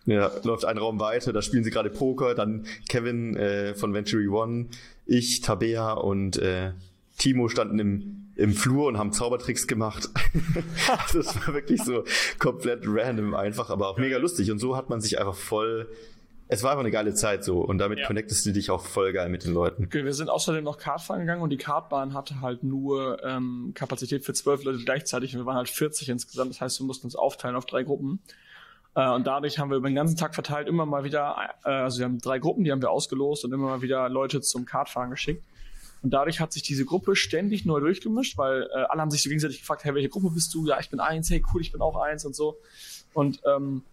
Ja, läuft ein Raum weiter, da spielen sie gerade Poker, dann Kevin äh, von Venturi One, ich, Tabea und äh, Timo standen im im Flur und haben Zaubertricks gemacht. Also das war wirklich so komplett random einfach, aber auch mega lustig. Und so hat man sich einfach voll es war einfach eine geile Zeit so und damit ja. connectest du dich auch voll geil mit den Leuten. Okay, wir sind außerdem noch Kartfahren gegangen und die Kartbahn hatte halt nur ähm, Kapazität für zwölf Leute gleichzeitig und wir waren halt 40 insgesamt. Das heißt, wir mussten uns aufteilen auf drei Gruppen. Äh, und dadurch haben wir über den ganzen Tag verteilt immer mal wieder, äh, also wir haben drei Gruppen, die haben wir ausgelost und immer mal wieder Leute zum Kartfahren geschickt. Und dadurch hat sich diese Gruppe ständig neu durchgemischt, weil äh, alle haben sich so gegenseitig gefragt, hey, welche Gruppe bist du? Ja, ich bin eins, hey, cool, ich bin auch eins und so. Und, ähm,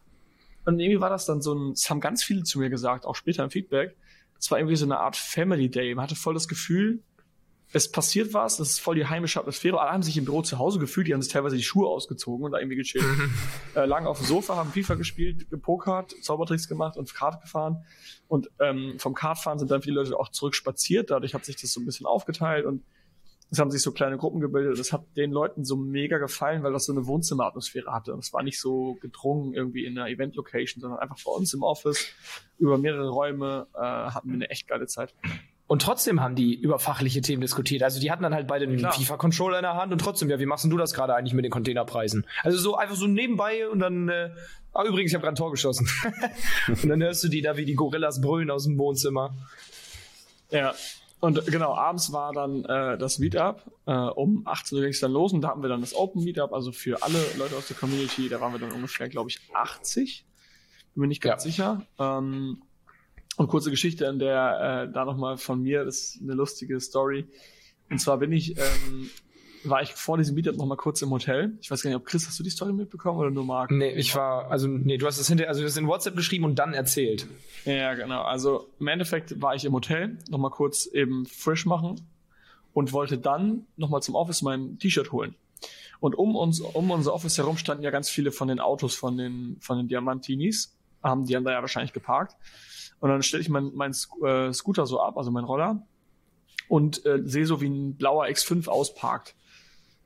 und irgendwie war das dann so ein, es haben ganz viele zu mir gesagt, auch später im Feedback, es war irgendwie so eine Art Family Day. Man hatte voll das Gefühl, es passiert was, das ist voll die heimische Atmosphäre. Alle haben sich im Büro zu Hause gefühlt, die haben sich teilweise die Schuhe ausgezogen und da irgendwie gechillt. äh, lang auf dem Sofa, haben FIFA gespielt, gepokert, Zaubertricks gemacht und Kart gefahren. Und ähm, vom Kartfahren sind dann viele Leute auch zurück spaziert. Dadurch hat sich das so ein bisschen aufgeteilt und es haben sich so kleine Gruppen gebildet. Das hat den Leuten so mega gefallen, weil das so eine Wohnzimmeratmosphäre hatte. Und es war nicht so gedrungen irgendwie in einer Event-Location, sondern einfach bei uns im Office über mehrere Räume äh, hatten wir eine echt geile Zeit. Und trotzdem haben die über fachliche Themen diskutiert. Also die hatten dann halt beide den FIFA-Controller in der Hand und trotzdem, ja, wie machst du das gerade eigentlich mit den Containerpreisen? Also so einfach so nebenbei und dann, äh, ah, übrigens, ich habe gerade ein Tor geschossen. und dann hörst du die da wie die Gorillas brüllen aus dem Wohnzimmer. Ja. Und genau, abends war dann äh, das Meetup. Äh, um 18 Uhr ging es dann los und da haben wir dann das Open Meetup, also für alle Leute aus der Community. Da waren wir dann ungefähr, glaube ich, 80. Bin mir nicht ganz ja. sicher. Ähm, und kurze Geschichte an der, äh, da nochmal von mir, das ist eine lustige Story. Und zwar bin ich, ähm, war ich vor diesem Meetup nochmal kurz im Hotel. Ich weiß gar nicht, ob Chris, hast du die Story mitbekommen oder nur Marc? Nee, ich war, also nee, du hast es hinter, also du hast in WhatsApp geschrieben und dann erzählt. Ja, genau. Also im Endeffekt war ich im Hotel, nochmal kurz eben frisch machen und wollte dann nochmal zum Office mein T-Shirt holen. Und um uns, um unser Office herum standen ja ganz viele von den Autos von den, von den Diamantinis. Haben die dann da ja wahrscheinlich geparkt. Und dann stelle ich meinen mein äh, Scooter so ab, also mein Roller, und äh, sehe so, wie ein blauer X5 ausparkt.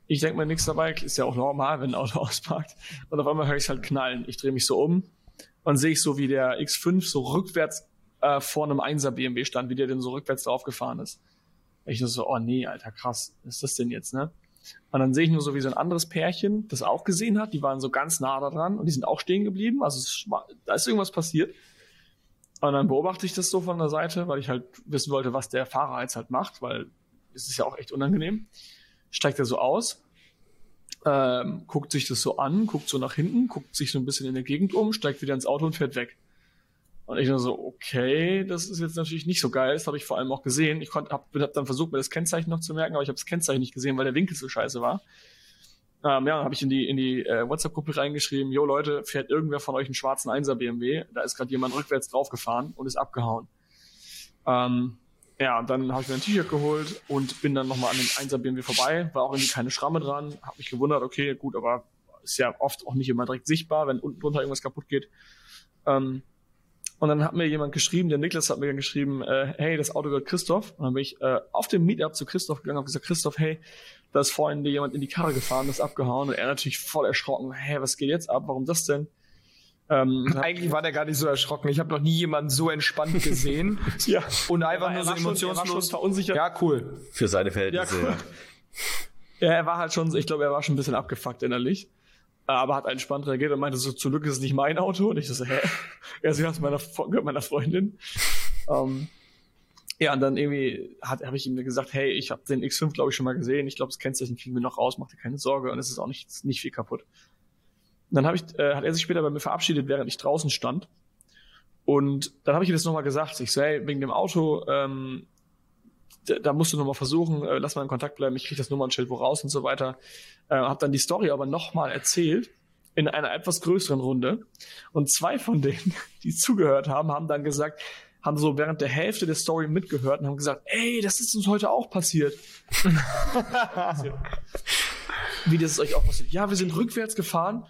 Ich denke mir nichts dabei, ist ja auch normal, wenn ein Auto ausparkt. Und auf einmal höre ich es halt knallen. Ich drehe mich so um und sehe ich so, wie der X5 so rückwärts äh, vor einem 1er BMW stand, wie der denn so rückwärts drauf gefahren ist. Ich so, oh nee, Alter, krass, was ist das denn jetzt, ne? Und dann sehe ich nur so, wie so ein anderes Pärchen das auch gesehen hat. Die waren so ganz nah da dran und die sind auch stehen geblieben. Also es, da ist irgendwas passiert. Und dann beobachte ich das so von der Seite, weil ich halt wissen wollte, was der Fahrer jetzt halt macht, weil es ist ja auch echt unangenehm. Steigt er so aus, ähm, guckt sich das so an, guckt so nach hinten, guckt sich so ein bisschen in der Gegend um, steigt wieder ins Auto und fährt weg. Und ich nur so, okay, das ist jetzt natürlich nicht so geil. Das habe ich vor allem auch gesehen. Ich konnte, hab, hab dann versucht, mir das Kennzeichen noch zu merken, aber ich habe das Kennzeichen nicht gesehen, weil der Winkel so scheiße war. Ähm, ja, habe ich in die, in die äh, WhatsApp-Gruppe reingeschrieben, jo Leute, fährt irgendwer von euch einen schwarzen 1er BMW? Da ist gerade jemand rückwärts draufgefahren und ist abgehauen. Ähm, ja, und dann habe ich mir ein T-Shirt geholt und bin dann nochmal an dem 1er BMW vorbei, war auch irgendwie keine Schramme dran, habe mich gewundert, okay, gut, aber ist ja oft auch nicht immer direkt sichtbar, wenn unten drunter irgendwas kaputt geht. Ähm, und dann hat mir jemand geschrieben, der Niklas hat mir dann geschrieben, äh, hey, das Auto gehört Christoph. Und dann bin ich äh, auf dem Meetup zu Christoph gegangen und gesagt, Christoph, hey, da ist vorhin dir jemand in die Karre gefahren, das ist abgehauen. Und er natürlich voll erschrocken, hey, was geht jetzt ab? Warum das denn? Ähm, Eigentlich war der gar nicht so erschrocken. Ich habe noch nie jemanden so entspannt gesehen. ja. Und einfach nur so emotionslos. verunsichert. Ja, cool. Für seine Verhältnisse. Ja, cool. ja. ja, er war halt schon, ich glaube, er war schon ein bisschen abgefuckt innerlich aber hat entspannt reagiert und meinte so, zum Glück ist es nicht mein Auto. Und ich so, hä? Er so, ja, meiner, meiner Freundin. ähm, ja, und dann irgendwie habe ich ihm gesagt, hey, ich habe den X5, glaube ich, schon mal gesehen. Ich glaube, das Kennzeichen kriegen wir noch raus, mach dir keine Sorge. Und es ist auch nicht, nicht viel kaputt. Und dann hab ich, äh, hat er sich später bei mir verabschiedet, während ich draußen stand. Und dann habe ich ihm das nochmal gesagt. Ich so, hey, wegen dem Auto, ähm, da, musst du nochmal versuchen, äh, lass mal in Kontakt bleiben, ich kriege das Nummernschild wo raus und so weiter. Äh, habe dann die Story aber nochmal erzählt in einer etwas größeren Runde. Und zwei von denen, die zugehört haben, haben dann gesagt, haben so während der Hälfte der Story mitgehört und haben gesagt, ey, das ist uns heute auch passiert. Wie das ist euch auch passiert. Ja, wir sind rückwärts gefahren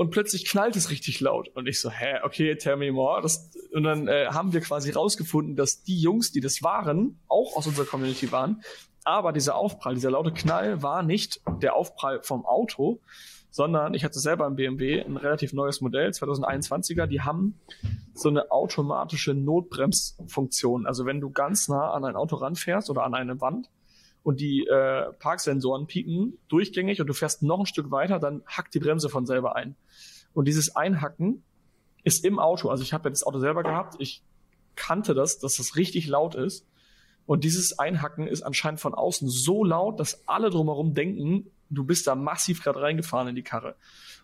und plötzlich knallt es richtig laut. Und ich so, hä, okay, tell me more. Das, und dann äh, haben wir quasi rausgefunden, dass die Jungs, die das waren, auch aus unserer Community waren. Aber dieser Aufprall, dieser laute Knall war nicht der Aufprall vom Auto, sondern ich hatte selber im BMW ein relativ neues Modell, 2021er, die haben so eine automatische Notbremsfunktion. Also wenn du ganz nah an ein Auto ranfährst oder an eine Wand, und die äh, Parksensoren pieken durchgängig und du fährst noch ein Stück weiter, dann hackt die Bremse von selber ein. Und dieses Einhacken ist im Auto. Also ich habe ja das Auto selber gehabt. Ich kannte das, dass das richtig laut ist. Und dieses Einhacken ist anscheinend von außen so laut, dass alle drumherum denken, du bist da massiv gerade reingefahren in die Karre.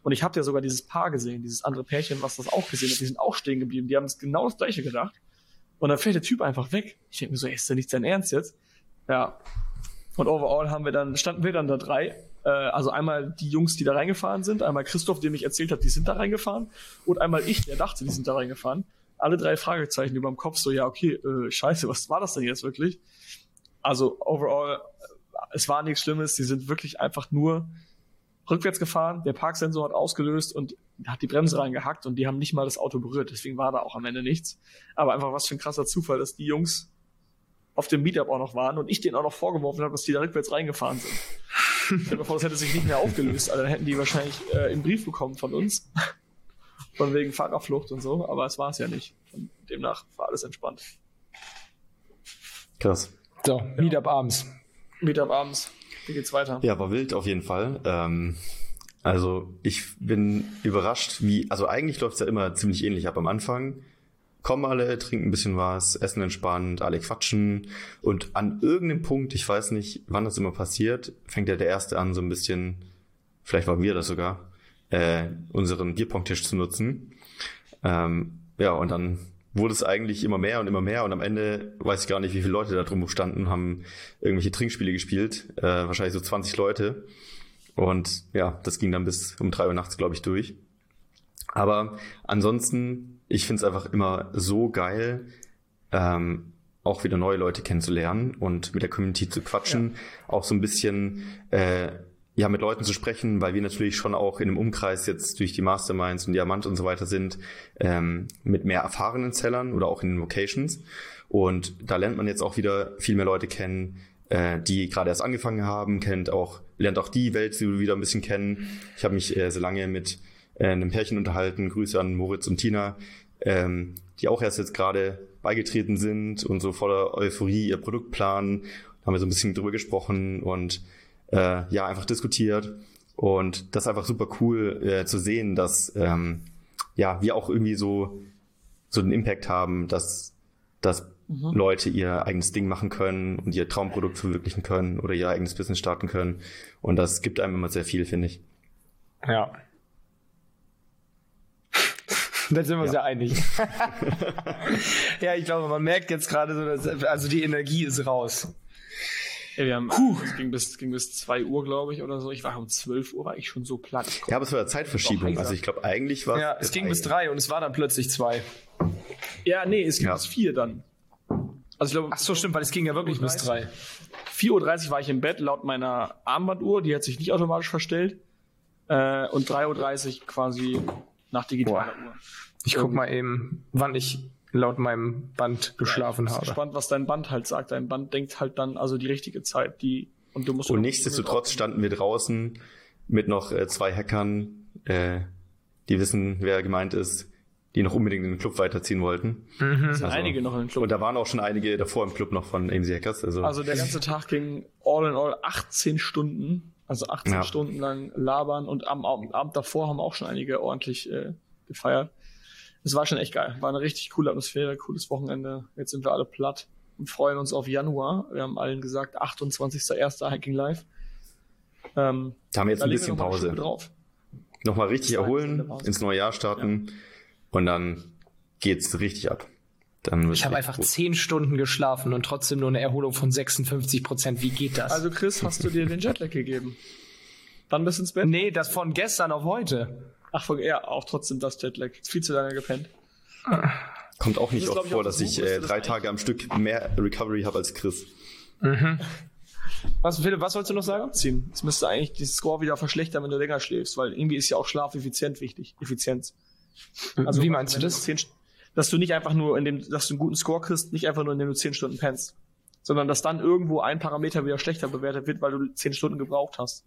Und ich habe ja sogar dieses Paar gesehen, dieses andere Pärchen, was das auch gesehen hat. Die sind auch stehen geblieben. Die haben das genau das gleiche gedacht. Und dann fährt der Typ einfach weg. Ich denke mir so, ey, ist das nicht sein Ernst jetzt? Ja, und overall haben wir dann, standen wir dann da drei. Äh, also einmal die Jungs, die da reingefahren sind, einmal Christoph, der mich erzählt hat, die sind da reingefahren, und einmal ich, der dachte, die sind da reingefahren. Alle drei Fragezeichen über dem Kopf, so, ja, okay, äh, scheiße, was war das denn jetzt wirklich? Also overall, es war nichts Schlimmes, die sind wirklich einfach nur rückwärts gefahren, der Parksensor hat ausgelöst und hat die Bremse reingehackt und die haben nicht mal das Auto berührt, deswegen war da auch am Ende nichts. Aber einfach was für ein krasser Zufall, dass die Jungs auf dem Meetup auch noch waren und ich denen auch noch vorgeworfen habe, dass die da rückwärts reingefahren sind. Vor, das hätte sich nicht mehr aufgelöst. Also dann hätten die wahrscheinlich äh, einen Brief bekommen von uns. Von wegen Fahrerflucht und so, aber es war es ja nicht. Und demnach war alles entspannt. Krass. So, Meetup abends. Meetup abends. Wie geht's weiter? Ja, war wild auf jeden Fall. Ähm, also ich bin überrascht, wie, also eigentlich läuft's ja immer ziemlich ähnlich ab am Anfang kommen alle, trinken ein bisschen was, essen entspannt, alle quatschen und an irgendeinem Punkt, ich weiß nicht, wann das immer passiert, fängt ja der Erste an, so ein bisschen, vielleicht waren wir das sogar, äh, unseren Bierpong-Tisch zu nutzen. Ähm, ja, und dann wurde es eigentlich immer mehr und immer mehr und am Ende weiß ich gar nicht, wie viele Leute da drum standen, haben irgendwelche Trinkspiele gespielt, äh, wahrscheinlich so 20 Leute. Und ja, das ging dann bis um drei Uhr nachts, glaube ich, durch. Aber ansonsten ich finde es einfach immer so geil, ähm, auch wieder neue Leute kennenzulernen und mit der Community zu quatschen, ja. auch so ein bisschen äh, ja mit Leuten zu sprechen, weil wir natürlich schon auch in einem Umkreis jetzt durch die Masterminds und Diamant und so weiter sind, ähm, mit mehr erfahrenen Sellern oder auch in den Locations. Und da lernt man jetzt auch wieder viel mehr Leute kennen, äh, die gerade erst angefangen haben, kennt auch, lernt auch die Welt wieder ein bisschen kennen. Ich habe mich äh, so lange mit äh, einem Pärchen unterhalten. Grüße an Moritz und Tina, ähm, die auch erst jetzt gerade beigetreten sind und so voller Euphorie ihr Produkt planen. Haben wir so ein bisschen drüber gesprochen und äh, ja, einfach diskutiert. Und das ist einfach super cool äh, zu sehen, dass ähm, ja, wir auch irgendwie so, so einen Impact haben, dass, dass mhm. Leute ihr eigenes Ding machen können und ihr Traumprodukt verwirklichen können oder ihr eigenes Business starten können. Und das gibt einem immer sehr viel, finde ich. Ja, Da sind wir uns ja, einig. ja, ich glaube, man merkt jetzt gerade so, dass, also die Energie ist raus. Ja, wir haben, Puh. es ging bis, ging bis 2 Uhr, glaube ich, oder so. Ich war um 12 Uhr, war ich schon so platt. Ja, aber es war eine Zeitverschiebung. Also ich glaube, eigentlich war Ja, es ging bis 3 und es war dann plötzlich 2. Ja, nee, es ging ja. bis 4 dann. Also ich glaube, Ach so, stimmt, weil es ging ja wirklich bis 3. 4.30 Uhr war ich im Bett, laut meiner Armbanduhr, die hat sich nicht automatisch verstellt. Äh, und 3.30 Uhr quasi nach digitaler Uhr. Ich guck mal eben, wann ich laut meinem Band geschlafen ja, ich bin habe. Gespannt, was dein Band halt sagt. Dein Band denkt halt dann also die richtige Zeit, die und du musst. Und nichtsdestotrotz standen wir draußen mit noch äh, zwei Hackern, äh, die wissen, wer gemeint ist, die noch unbedingt in den Club weiterziehen wollten. Mhm. Es sind also, einige noch in den Club. Und da waren auch schon einige davor im Club noch von AMC Hackers. Also, also der ganze Tag ging all in all 18 Stunden. Also 18 ja. Stunden lang labern und am, am, Abend davor haben auch schon einige ordentlich äh, gefeiert es war schon echt geil. War eine richtig coole Atmosphäre, cooles Wochenende. Jetzt sind wir alle platt und freuen uns auf Januar. Wir haben allen gesagt, 28.01. Hiking Live. Ähm, da haben wir jetzt ein bisschen noch Pause. Drauf. Nochmal richtig erholen, ins neue Jahr starten ja. und dann geht's richtig ab. Dann ich habe einfach zehn Stunden geschlafen und trotzdem nur eine Erholung von 56 Prozent. Wie geht das? Also Chris, hast du dir den Jetlag gegeben? Dann bist du ins Bett? Nee, das von gestern auf heute. Ach, ja, auch trotzdem das Jetlag. Viel zu lange gepennt. Kommt auch nicht oft vor, dass ich äh, drei Tage am Stück mehr Recovery habe als Chris. Mhm. Was, Philipp, was sollst du noch sagen? Ziehen. Es müsste eigentlich die Score wieder verschlechtern, wenn du länger schläfst, weil irgendwie ist ja auch Schlaf effizient wichtig. Effizienz. Also, Wie meinst du das? Du 10, dass du nicht einfach nur in dem, dass du einen guten Score kriegst, nicht einfach nur indem du zehn Stunden pennst, sondern dass dann irgendwo ein Parameter wieder schlechter bewertet wird, weil du zehn Stunden gebraucht hast.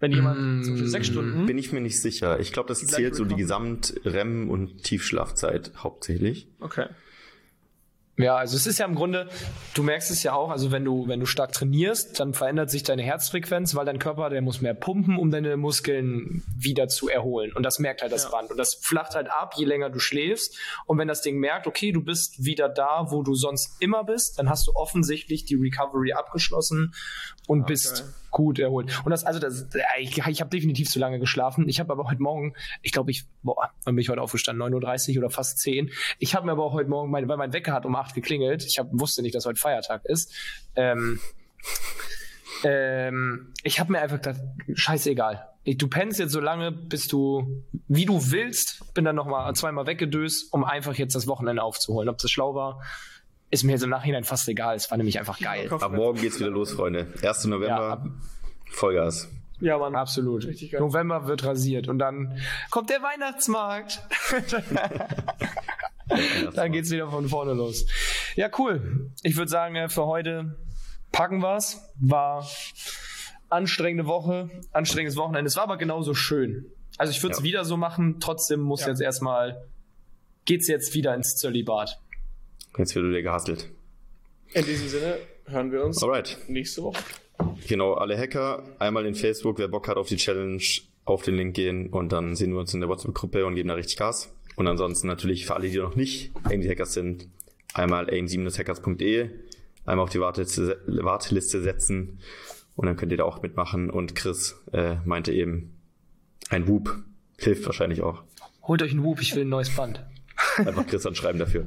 Wenn jemand mm, zum Beispiel sechs Stunden. Bin ich mir nicht sicher. Ich glaube, das zählt so die Gesamt-REM- und Tiefschlafzeit hauptsächlich. Okay. Ja, also es ist ja im Grunde, du merkst es ja auch, also wenn du, wenn du stark trainierst, dann verändert sich deine Herzfrequenz, weil dein Körper, der muss mehr pumpen, um deine Muskeln wieder zu erholen. Und das merkt halt das ja. Band. Und das flacht halt ab, je länger du schläfst. Und wenn das Ding merkt, okay, du bist wieder da, wo du sonst immer bist, dann hast du offensichtlich die Recovery abgeschlossen und okay. bist gut erholt. Und das, also das, ich, ich habe definitiv zu lange geschlafen. Ich habe aber heute Morgen, ich glaube, ich, boah, wann bin ich heute aufgestanden? 9.30 Uhr oder fast 10. Ich habe mir aber auch heute Morgen, mein, weil mein Wecker hat um 8 geklingelt. Ich hab, wusste nicht, dass heute Feiertag ist. Ähm, ähm, ich habe mir einfach gedacht, scheißegal. Du pennst jetzt so lange, bis du, wie du willst, bin dann nochmal zweimal weggedöst, um einfach jetzt das Wochenende aufzuholen. Ob das schlau war, ist mir jetzt im Nachhinein fast egal. Es war nämlich einfach geil. Ab morgen geht's wieder los, Freunde. 1. November, ja, Vollgas. Ja, Mann. Absolut. November wird rasiert und dann kommt der Weihnachtsmarkt. dann geht's wieder von vorne los. Ja, cool. Ich würde sagen, äh, für heute packen wir's. War anstrengende Woche, anstrengendes Wochenende. Es war aber genauso schön. Also ich würde es ja. wieder so machen. Trotzdem muss ja. jetzt erstmal, geht's jetzt wieder ins Zölibat. Jetzt wird wieder gehasselt. In diesem Sinne hören wir uns Alright. nächste Woche. Genau, alle Hacker, einmal in Facebook, wer Bock hat auf die Challenge, auf den Link gehen und dann sehen wir uns in der WhatsApp-Gruppe und geben da richtig Gas. Und ansonsten natürlich für alle, die noch nicht AIM-Hackers sind, einmal aim7-hackers.de, einmal auf die Warteliste, Warteliste setzen und dann könnt ihr da auch mitmachen. Und Chris äh, meinte eben, ein Whoop hilft wahrscheinlich auch. Holt euch ein Whoop, ich will ein neues Band. Einfach Chris anschreiben dafür.